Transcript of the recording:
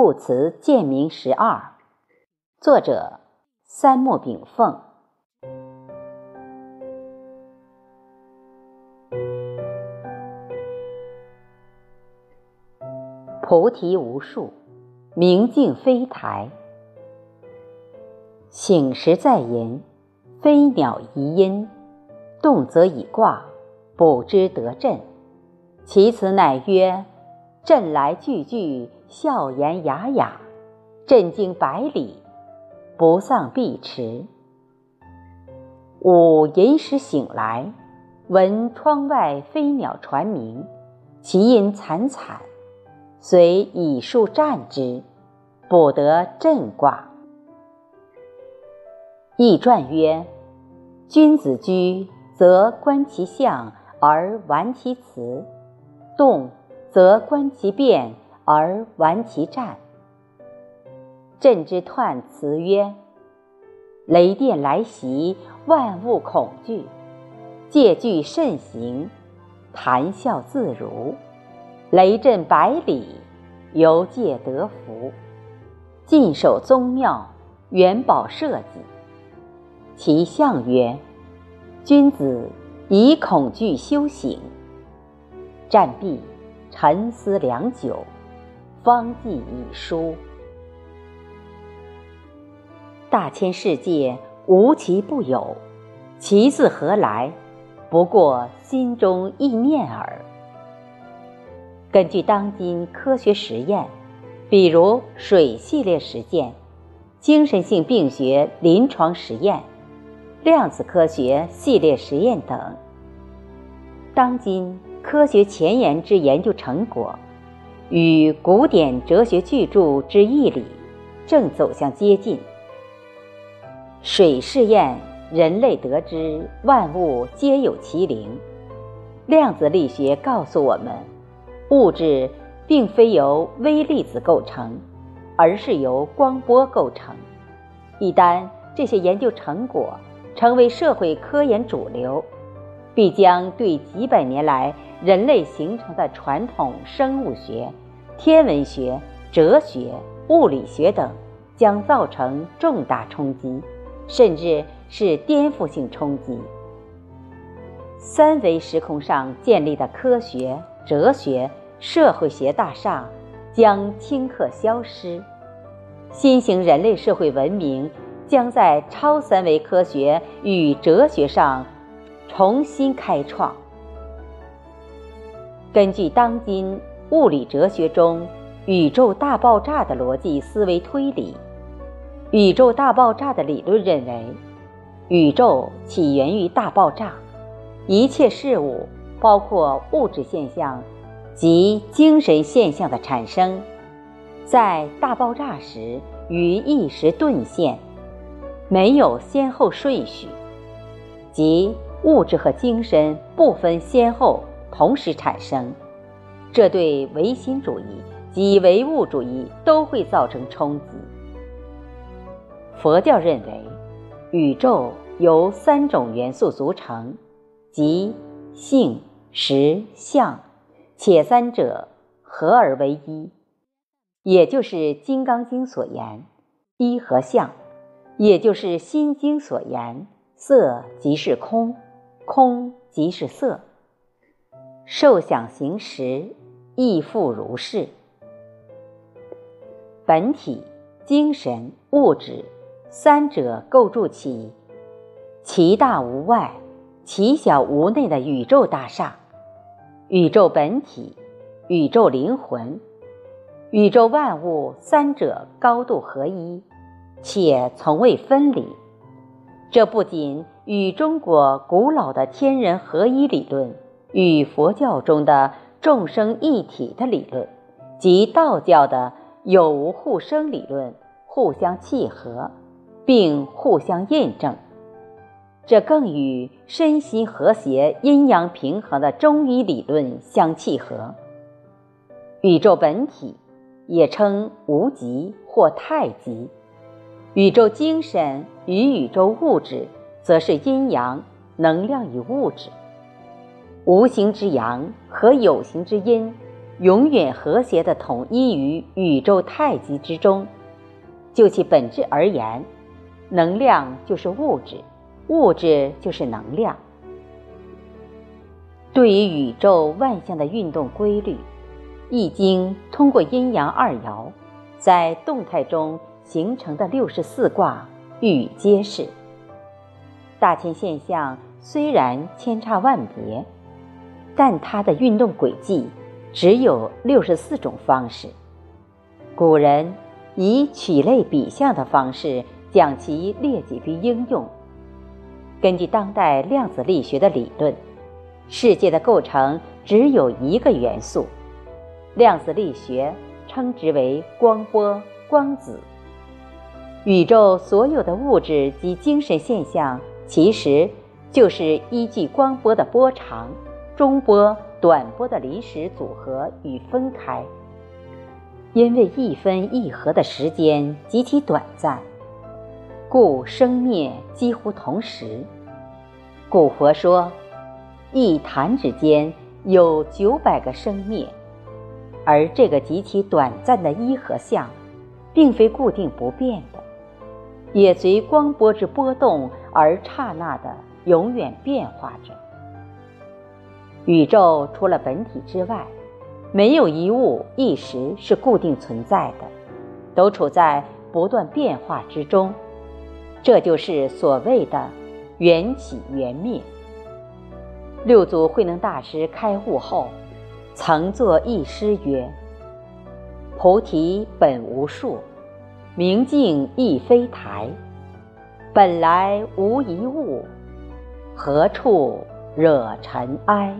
故辞鉴明十二，作者三木炳凤。菩提无数，明镜飞台。醒时在吟，飞鸟遗音；动则已卦，卜之得震。其辞乃曰：震来句句，笑言雅雅，震惊百里，不丧碧池。吾吟时醒来，闻窗外飞鸟传鸣，其音惨惨。遂以数战之，卜得震卦。易传曰：君子居，则观其象而玩其辞；动，则观其变而玩其战。朕之彖辞曰：雷电来袭，万物恐惧，戒惧慎行，谈笑自如。雷震百里，犹戒得福；尽守宗庙，元宝社稷。其象曰：君子以恐惧修行。战毕，沉思良久，方记已书。大千世界无奇不有，奇自何来？不过心中意念耳。根据当今科学实验，比如水系列实践、精神性病学临床实验、量子科学系列实验等，当今科学前沿之研究成果，与古典哲学巨著之义理正走向接近。水试验，人类得知万物皆有其灵；量子力学告诉我们。物质并非由微粒子构成，而是由光波构成。一旦这些研究成果成为社会科研主流，必将对几百年来人类形成的传统生物学、天文学、哲学、物理学等，将造成重大冲击，甚至是颠覆性冲击。三维时空上建立的科学。哲学、社会学大厦将顷刻消失，新型人类社会文明将在超三维科学与哲学上重新开创。根据当今物理哲学中宇宙大爆炸的逻辑思维推理，宇宙大爆炸的理论认为，宇宙起源于大爆炸，一切事物。包括物质现象及精神现象的产生，在大爆炸时于一时顿现，没有先后顺序，即物质和精神不分先后同时产生，这对唯心主义及唯物主义都会造成冲击。佛教认为，宇宙由三种元素组成，即性。实相，且三者合而为一，也就是《金刚经》所言“一合相”，也就是《心经》所言“色即是空，空即是色”。受想行识亦复如是。本体、精神、物质三者构筑起其大无外。其小无内的宇宙大厦，宇宙本体、宇宙灵魂、宇宙万物三者高度合一，且从未分离。这不仅与中国古老的天人合一理论，与佛教中的众生一体的理论，及道教的有无互生理论互相契合，并互相印证。这更与身心和谐、阴阳平衡的中医理论相契合。宇宙本体也称无极或太极，宇宙精神与宇宙物质则是阴阳能量与物质。无形之阳和有形之阴永远和谐的统一于宇宙太极之中。就其本质而言，能量就是物质，物质就是能量。对于宇宙万象的运动规律，《易经》通过阴阳二爻，在动态中形成的六十四卦予以揭示。大千现象虽然千差万别，但它的运动轨迹只有六十四种方式。古人以取类比象的方式将其列举并应用。根据当代量子力学的理论。世界的构成只有一个元素，量子力学称之为光波、光子。宇宙所有的物质及精神现象，其实就是依据光波的波长、中波、短波的临时组合与分开。因为一分一合的时间极其短暂，故生灭几乎同时。古佛说。一弹指间有九百个生灭，而这个极其短暂的一和相，并非固定不变的，也随光波之波动而刹那的永远变化着。宇宙除了本体之外，没有一物一时是固定存在的，都处在不断变化之中。这就是所谓的缘起缘灭。六祖慧能大师开悟后，曾作一诗曰：“菩提本无树，明镜亦非台。本来无一物，何处惹尘埃？”